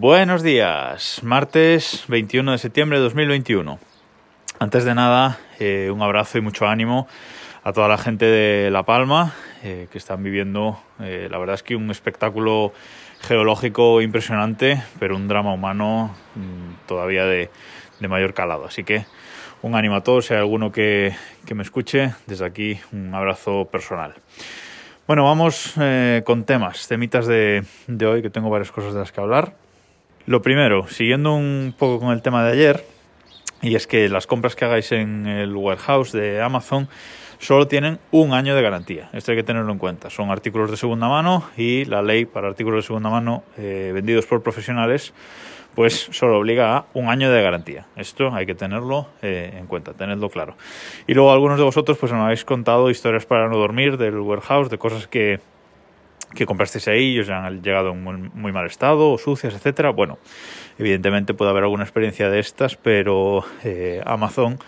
Buenos días, martes 21 de septiembre de 2021. Antes de nada, eh, un abrazo y mucho ánimo a toda la gente de La Palma eh, que están viviendo, eh, la verdad es que un espectáculo geológico impresionante, pero un drama humano mm, todavía de, mayor calado. Así que un ánimo a todos, si hay alguno que, me escuche, desde aquí un abrazo personal. Bueno, vamos con temas, temitas de, de hoy, que tengo varias cosas de las que hablar. Lo primero, siguiendo un poco con el tema de ayer, y es que las compras que hagáis en el warehouse de Amazon solo tienen un año de garantía. Esto hay que tenerlo en cuenta. Son artículos de segunda mano y la ley para artículos de segunda mano eh, vendidos por profesionales pues solo obliga a un año de garantía. Esto hay que tenerlo eh, en cuenta, tenedlo claro. Y luego algunos de vosotros pues me habéis contado historias para no dormir del warehouse, de cosas que, que comprasteis ahí y os han llegado en muy, muy mal estado, o sucias, etcétera. Bueno, evidentemente puede haber alguna experiencia de estas, pero eh, Amazon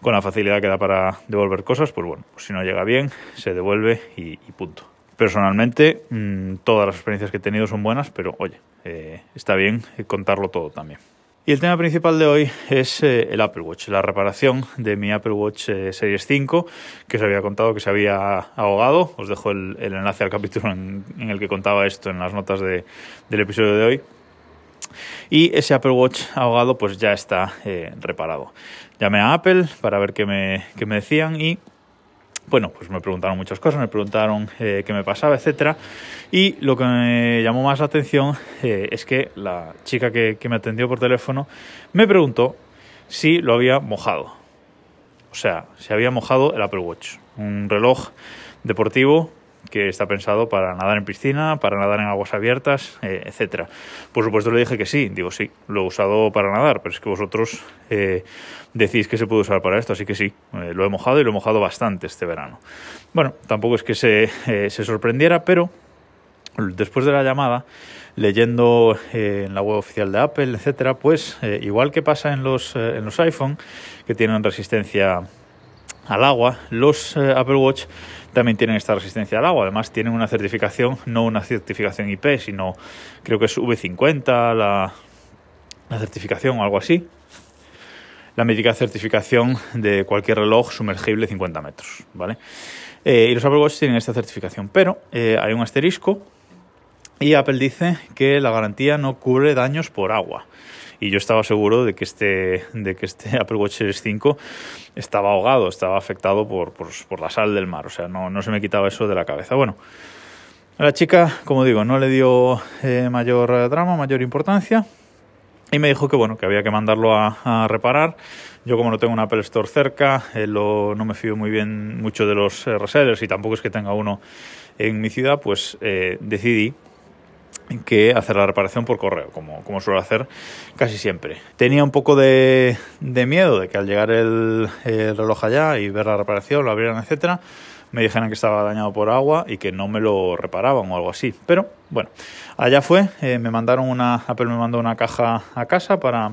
con la facilidad que da para devolver cosas, pues bueno, pues si no llega bien, se devuelve y, y punto. Personalmente, mmm, todas las experiencias que he tenido son buenas, pero oye, eh, está bien contarlo todo también. Y el tema principal de hoy es eh, el Apple Watch, la reparación de mi Apple Watch eh, Series 5, que os había contado que se había ahogado. Os dejo el, enlace al capítulo en, el que contaba esto en las notas de, del episodio de hoy. Y ese Apple Watch ahogado pues ya está eh, reparado. Llamé a Apple para ver qué me decían y bueno, pues me preguntaron muchas cosas, me preguntaron eh, qué me pasaba, etcétera. Y lo que me llamó más la atención eh, es que la chica que, que, me atendió por teléfono me preguntó si lo había mojado. O sea, si había mojado el Apple Watch, un reloj deportivo que está pensado para nadar en piscina, para nadar en aguas abiertas, eh, etcétera. Por supuesto le dije que sí, digo sí, lo he usado para nadar, pero es que vosotros eh, decís que se puede usar para esto, así que sí, eh, lo he mojado y lo he mojado bastante este verano. Bueno, tampoco es que se, eh, sorprendiera, pero después de la llamada, leyendo en la web oficial de Apple, etcétera, pues igual que pasa en los, en los iPhone, que tienen resistencia al agua, los Apple Watch también tienen esta resistencia al agua. Además, tienen una certificación, no una certificación IP, sino creo que es V50 la, certificación o algo así. La mítica certificación de cualquier reloj sumergible 50 metros, ¿vale? Eh, y los Apple Watch tienen esta certificación, pero eh, hay un asterisco y Apple dice que la garantía no cubre daños por agua. Y yo estaba seguro de que este, de que este Apple Watch Series 5 estaba ahogado, estaba afectado por, por, por la sal del mar. O sea, no, no, se me quitaba eso de la cabeza. Bueno, a la chica, como digo, no le dio eh, mayor drama, mayor importancia. Y me dijo que bueno, que había que mandarlo a, a reparar. Yo como no tengo un Apple Store cerca, eh, lo, no me fío muy bien mucho de los eh, resellers y tampoco es que tenga uno en mi ciudad, pues eh, decidí que hacer la reparación por correo, como, como suelo hacer casi siempre. Tenía un poco de, de miedo de que al llegar el, el, reloj allá y ver la reparación, lo abrieran, etcétera, me dijeran que estaba dañado por agua y que no me lo reparaban o algo así. Pero bueno, allá fue, eh, me mandaron una, Apple me mandó una caja a casa para,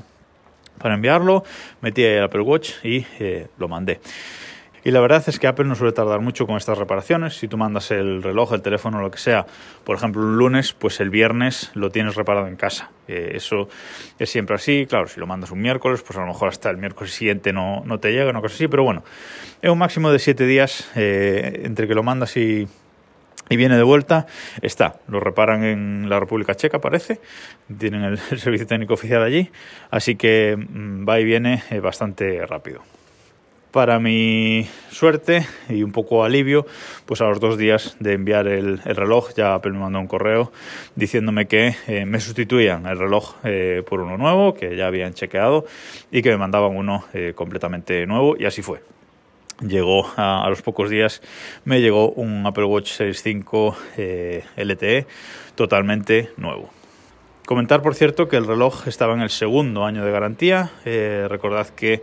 para enviarlo, metí el Apple Watch y eh, lo mandé. Y la verdad es que Apple no suele tardar mucho con estas reparaciones. Si tú mandas el reloj, el teléfono, lo que sea, por ejemplo, un lunes, pues el viernes lo tienes reparado en casa. Eh, eso es siempre así. Claro, si lo mandas un miércoles, pues a lo mejor hasta el miércoles siguiente no, no te llega, una cosa así. Pero bueno, es un máximo de siete días eh, entre que lo mandas y, y viene de vuelta, está, lo reparan en la República Checa, parece, tienen el, servicio técnico oficial allí, así que mmm, va y viene eh, bastante rápido. Para mi suerte y un poco alivio, pues a los dos días de enviar el, el reloj ya Apple me mandó un correo diciéndome que eh, me sustituían el reloj eh, por uno nuevo, que ya habían chequeado y que me mandaban uno eh, completamente nuevo y así fue llegó a, los pocos días me llegó un Apple Watch Series 5 eh, LTE totalmente nuevo. Comentar, por cierto, que el reloj estaba en el segundo año de garantía. Recordad que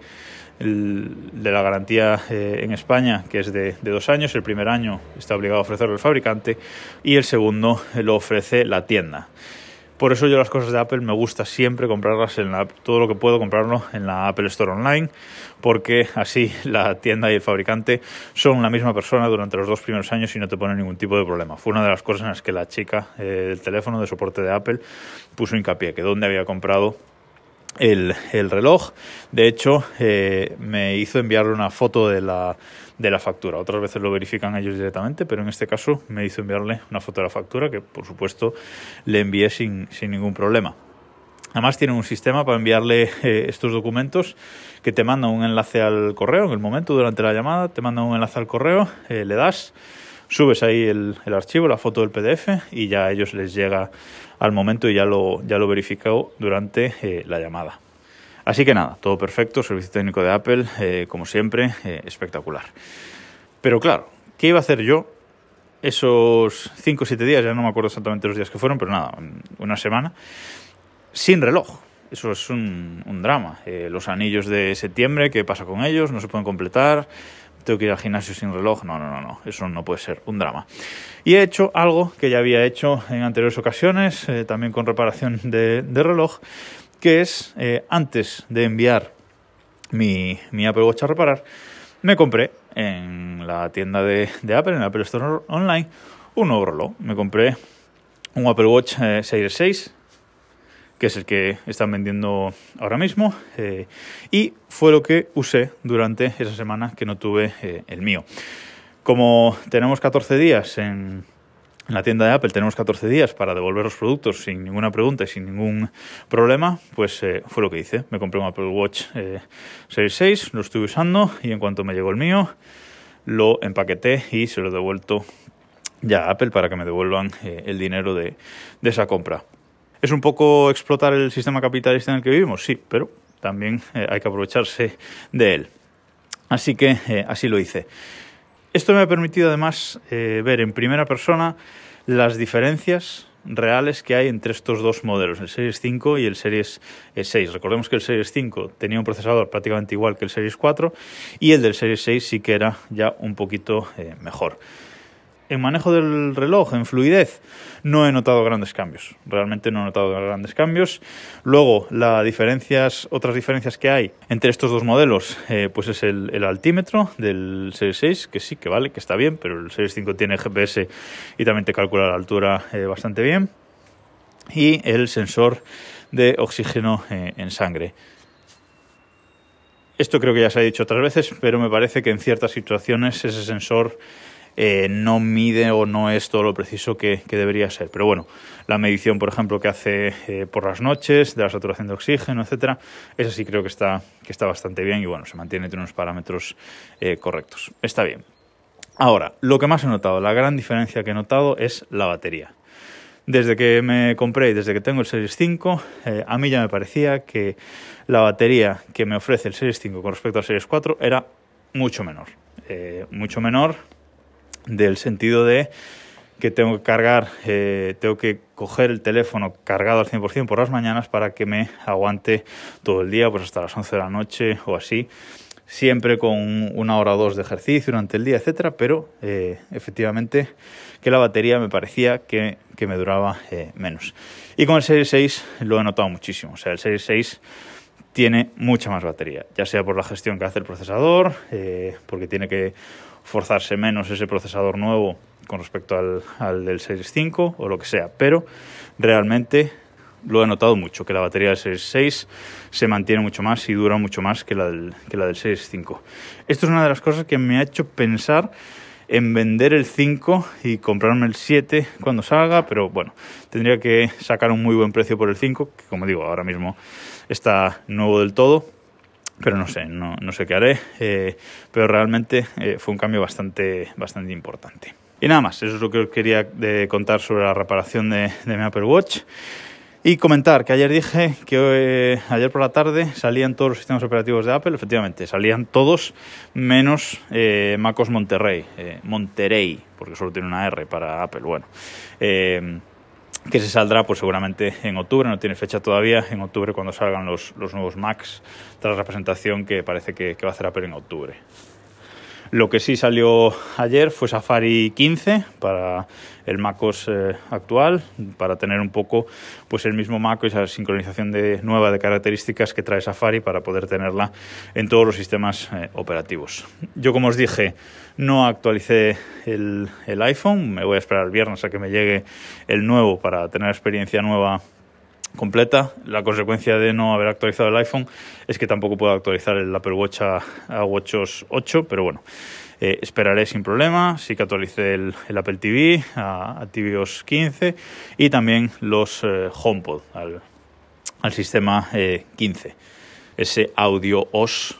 de la garantía eh, en España, que es de, dos años, el primer año está obligado a ofrecerlo el fabricante y el segundo lo ofrece la tienda. Por eso yo las cosas de Apple me gusta siempre comprarlas en la, todo lo que puedo comprarlo en la Apple Store Online, porque así la tienda y el fabricante son la misma persona durante los dos primeros años y no te pone ningún tipo de problema. Fue una de las cosas en las que la chica eh, del teléfono de soporte de Apple puso hincapié, que donde había comprado el, el reloj. De hecho, eh, me hizo enviarle una foto de la, de la factura. Otras veces lo verifican ellos directamente, pero en este caso me hizo enviarle una foto de la factura que, por supuesto, le envié sin, sin ningún problema. Además tiene un sistema para enviarle eh, estos documentos que te manda un enlace al correo en el momento durante la llamada, te manda un enlace al correo, eh, le das, subes ahí el, el, archivo, la foto del PDF y ya a ellos les llega al momento y ya lo, ya lo verificado durante eh, la llamada. Así que nada, todo perfecto, servicio técnico de Apple, eh, como siempre, eh, espectacular. Pero claro, ¿qué iba a hacer yo esos 5 o 7 días? Ya no me acuerdo exactamente los días que fueron, pero nada, una semana, sin reloj. Eso es un, drama. Eh, los anillos de septiembre, ¿qué pasa con ellos? No se pueden completar. Tengo que ir al gimnasio sin reloj. No, no, no, no. Eso no puede ser un drama. Y he hecho algo que ya había hecho en anteriores ocasiones, eh, también con reparación de, reloj, que es eh, antes de enviar mi, Apple Watch a reparar, me compré en la tienda de, Apple, en Apple Store Online, un nuevo reloj. Me compré un Apple Watch eh, Series 6, que es el que están vendiendo ahora mismo, eh, y fue lo que usé durante esa semana que no tuve eh, el mío. Como tenemos 14 días en, la tienda de Apple tenemos 14 días para devolver los productos sin ninguna pregunta y sin ningún problema, pues eh, fue lo que hice. Me compré un Apple Watch eh, Series 6, lo estuve usando y en cuanto me llegó el mío, lo empaqueté y se lo he devuelto ya a Apple para que me devuelvan el dinero de esa compra. ¿Es un poco explotar el sistema capitalista en el que vivimos? Sí, pero también eh, hay que aprovecharse de él. Así que eh, así lo hice. Esto me ha permitido además eh, ver en primera persona las diferencias reales que hay entre estos dos modelos, el Series 5 y el Series 6. Recordemos que el Series 5 tenía un procesador prácticamente igual que el Series 4 y el del Series 6 sí que era ya un poquito mejor. En manejo del reloj, en fluidez, no he notado grandes cambios. Realmente no he notado grandes cambios. Luego, las diferencias, otras diferencias que hay entre estos dos modelos, eh, pues es el, altímetro del Series 6, que sí, que vale, que está bien, pero el Series 5 tiene GPS y también te calcula la altura eh, bastante bien. Y el sensor de oxígeno eh, en sangre. Esto creo que ya se ha dicho otras veces, pero me parece que en ciertas situaciones ese sensor eh, no mide o no es todo lo preciso que, debería ser. Pero bueno, la medición, por ejemplo, que hace eh, por las noches de la saturación de oxígeno, etcétera, esa sí creo que está, que está bastante bien y bueno, se mantiene entre unos parámetros eh, correctos. Está bien. Ahora, lo que más he notado, la gran diferencia que he notado es la batería. Desde que me compré y desde que tengo el Series 5, eh, a mí ya me parecía que la batería que me ofrece el Series 5 con respecto al Series 4 era mucho menor. Mucho menor del sentido de que tengo que cargar, eh, tengo que coger el teléfono cargado al 100% por las mañanas para que me aguante todo el día, pues hasta las 11 de la noche o así, siempre con una hora o dos de ejercicio durante el día, etcétera, pero eh, efectivamente que la batería me parecía que, que me duraba eh, menos. Y con el Series 6 lo he notado muchísimo, o sea, el Series 6 tiene mucha más batería, ya sea por la gestión que hace el procesador, eh, porque tiene que forzarse menos ese procesador nuevo con respecto al, al, del Series 5 o lo que sea, pero realmente lo he notado mucho, que la batería del Series 6 se mantiene mucho más y dura mucho más que la del, que la del Series 5. Esto es una de las cosas que me ha hecho pensar en vender el 5 y comprarme el 7 cuando salga, pero bueno, tendría que sacar un muy buen precio por el 5, que como digo, ahora mismo está nuevo del todo, pero no sé, no, no sé qué haré, eh, pero realmente eh, fue un cambio bastante, bastante importante. Y nada más, eso es lo que os quería de contar sobre la reparación de mi Apple Watch. Y comentar que ayer dije que eh, ayer por la tarde salían todos los sistemas operativos de Apple, efectivamente, salían todos menos eh, MacOS Monterrey, eh, Monterrey, porque solo tiene una R para Apple, bueno. Eh, que se saldrá pues seguramente en octubre, no tiene fecha todavía, en octubre cuando salgan los, los nuevos Macs, tras la presentación que parece que, que va a hacer Apple en octubre. Lo que sí salió ayer fue Safari 15 para el MacOS eh, actual, para tener un poco pues el mismo Mac esa sincronización de, nueva de características que trae Safari para poder tenerla en todos los sistemas eh, operativos. Yo, como os dije, no actualicé el, el iPhone, me voy a esperar el viernes a que me llegue el nuevo para tener experiencia nueva completa. La consecuencia de no haber actualizado el iPhone es que tampoco puedo actualizar el Apple Watch a, a WatchOS 8, pero bueno, eh, esperaré sin problema. Sí que actualicé el, Apple TV a, a, tvOS 15 y también los eh, HomePod al, sistema 15, eh, ese Audio OS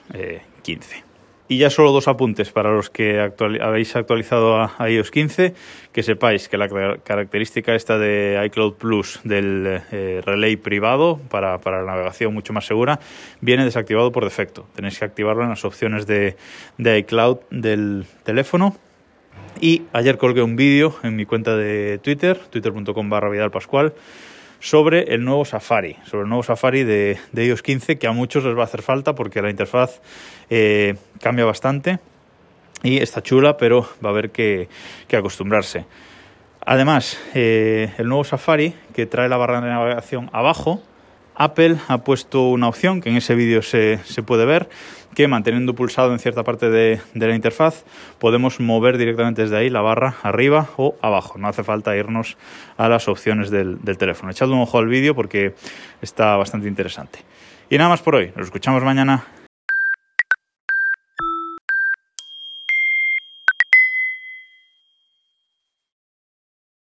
15. Y ya solo dos apuntes para los que habéis actualizado a, iOS 15, que sepáis que la característica esta de iCloud Plus del eh, relay privado para, para, la navegación mucho más segura viene desactivado por defecto. Tenéis que activarlo en las opciones de, de iCloud del teléfono. Y ayer colgué un vídeo en mi cuenta de Twitter, twitter.com barra sobre el nuevo Safari, sobre el nuevo Safari de, iOS 15 que a muchos les va a hacer falta porque la interfaz eh, cambia bastante y está chula, pero va a haber que, acostumbrarse. Además, eh, el nuevo Safari que trae la barra de navegación abajo Apple ha puesto una opción que en ese vídeo se, puede ver, que manteniendo pulsado en cierta parte de, la interfaz podemos mover directamente desde ahí la barra arriba o abajo. No hace falta irnos a las opciones del, del teléfono. Echad un ojo al vídeo porque está bastante interesante. Y nada más por hoy. Nos escuchamos mañana.